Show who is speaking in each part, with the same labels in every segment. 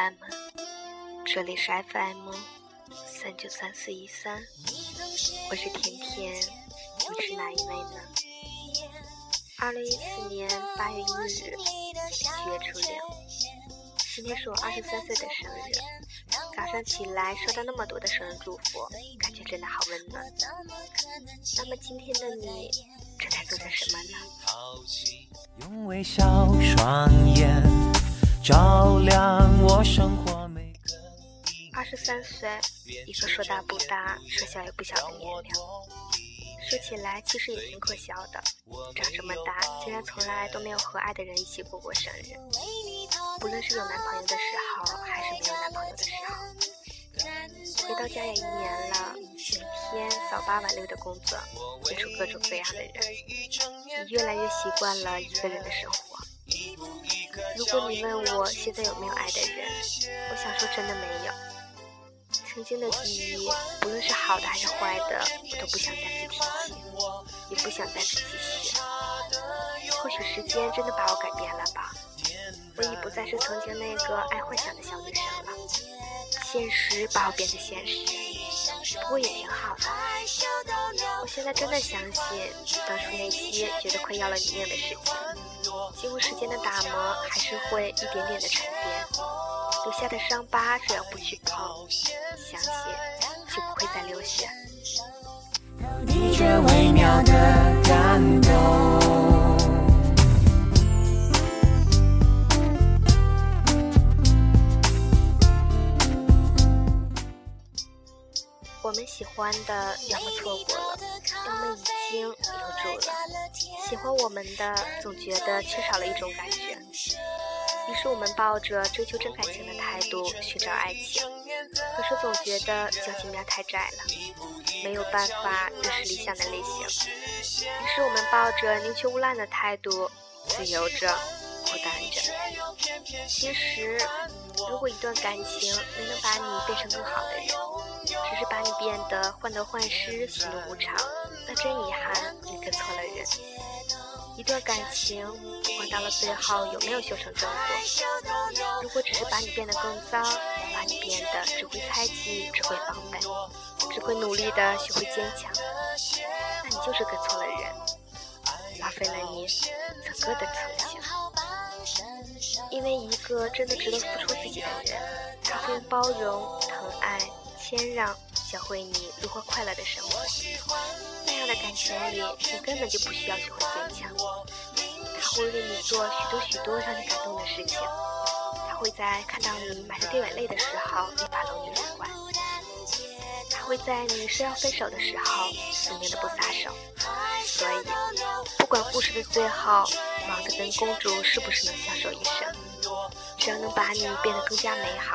Speaker 1: 伴们，这里是 FM 三九三四一三，我是甜甜，你是哪一位呢？二零一四年八月一日，七月初六，今天是我二十三岁的生日。早上起来收到那么多的生日祝福，感觉真的好温暖。那么今天的你正在做着什么呢？用微笑双眼照亮二十三岁，一个说大不大，说小也不小的年龄。说起来其实也挺可笑的，长这么大竟然从来都没有和爱的人一起过过生日。不论是有男朋友的时候，还是没有男朋友的时候。回到家也一年了，每天早八晚六的工作，接触各种各样的人，也越来越习惯了一个人的生活。如果你问我现在有没有爱的人，我想说真的没有。曾经的记忆，不论是好的还是坏的，我都不想再次提起，也不想再次继续。或许时间真的把我改变了吧，我已不再是曾经那个爱幻想的小女生了。现实把我变得现实，不过也挺好的。我现在真的相信，当初那些觉得快要了你命的事情，经过时间的打磨，还是会一点点的沉淀。留下的伤疤，只要不去碰，想写就不会再流血。欢的，要么错过了，要么已经留住了。喜欢我们的，总觉得缺少了一种感觉。于是我们抱着追求真感情。的态度寻找爱情，可是总觉得交际面太窄了，没有办法认识理想的类型。于是我们抱着宁缺毋滥的态度，自由着，孤单着。其实，如果一段感情。没能把你变成更好的人，是把你变得患得患失、喜怒无常，那真遗憾，你跟错了人。一段感情，不管到了最后有没有修成正果，如果只是把你变得更糟，把你变得只会猜忌、只会防备、只会努力的学会坚强，那你就是跟错了人，浪费了你整个的曾经。因为一个真的值得付出自己的人，他会包容、疼爱、谦让，教会你如何快乐的生活。那样的感情里，你根本就不需要学会坚强。他会为你做许多许多让你感动的事情。他会在看到你满着掉眼泪的时候，一把搂你入怀。他会在你说要分手的时候，死命的不撒手。所以，不管故事的最后，王子跟公主是不是能相守一生，只要能把你变得更加美好，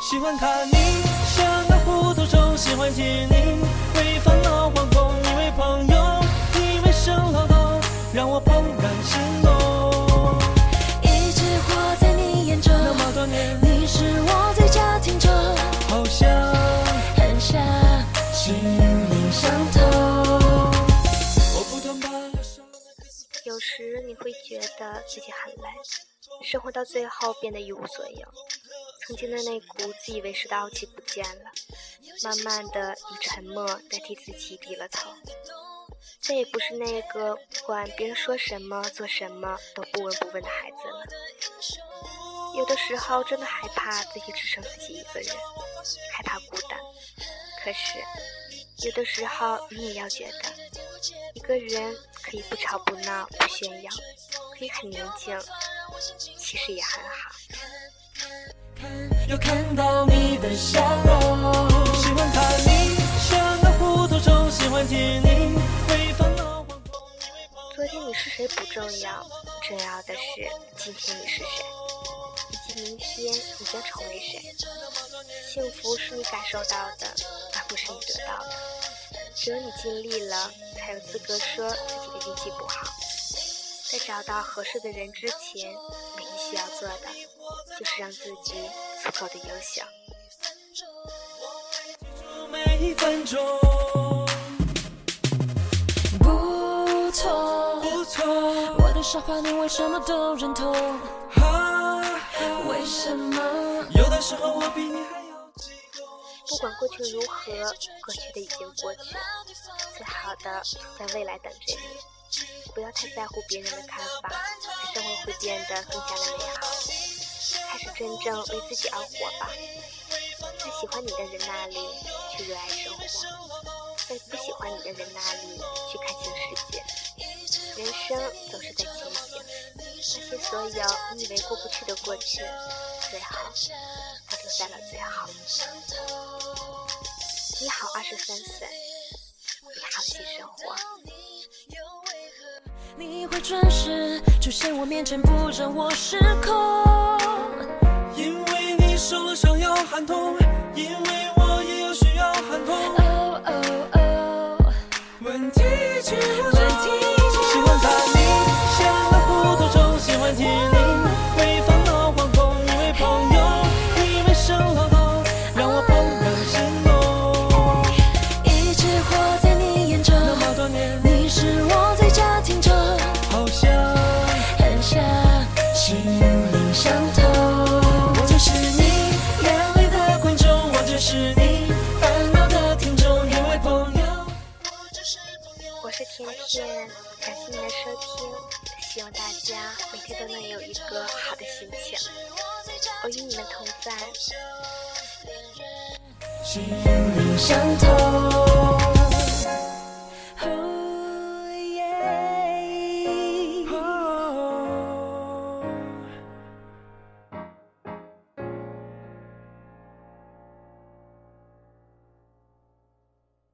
Speaker 1: 喜欢看你像个糊涂虫，喜欢听你为烦恼惶恐，你为朋友，你为生老痛，让我怦然心动。一直活在你眼中，那么多年，你是我最佳听众，好像很像心灵相通。有时你会觉得自己很累，生活到最后变得一无所有。曾经的那股自以为是的傲气不见了，慢慢的以沉默代替自己低了头，再也不是那个不管别人说什么做什么都不闻不问的孩子了。有的时候真的害怕自己只剩自己一个人，害怕孤单。可是有的时候你也要觉得，一个人可以不吵不闹不炫耀，可以很宁静，其实也很好。又看到你的笑容，喜欢看你像个糊涂虫，喜欢听你为烦恼。昨天你是谁不重要，重要的是今天你是谁，以及明天你将成为谁。幸福是你感受到的，而不是你得到的。只有你尽力了，才有资格说自己的运气不好。在找到合适的人之前，唯一需要做的，就是让自己足够的优秀。
Speaker 2: 不错，不错，我的傻话你为什么都认同？为什么？有的时候我比你还要激动。
Speaker 1: 不管过去如何，过去的已经过去，最好的在未来等着你。不要太在乎别人的看法，生活会变得更加的美好。真正为自己而活吧，在喜欢你的人那里去热爱生活，在不喜欢你的人那里去看清世界。人生总是在前行，那些所有你以为过不去的过去，最好都留在了最好。你好，二十三岁，你好，新生活。
Speaker 2: 你会准时出现我面前，不让我失控。
Speaker 3: 受了伤要喊痛，因为我也有需要喊痛。
Speaker 2: 哦哦哦，
Speaker 3: 问题几乎
Speaker 1: 我是甜甜，感谢您的收听，希望大家每天都能有一个好的心情。我与你们同在。
Speaker 3: 心灵
Speaker 2: 相通。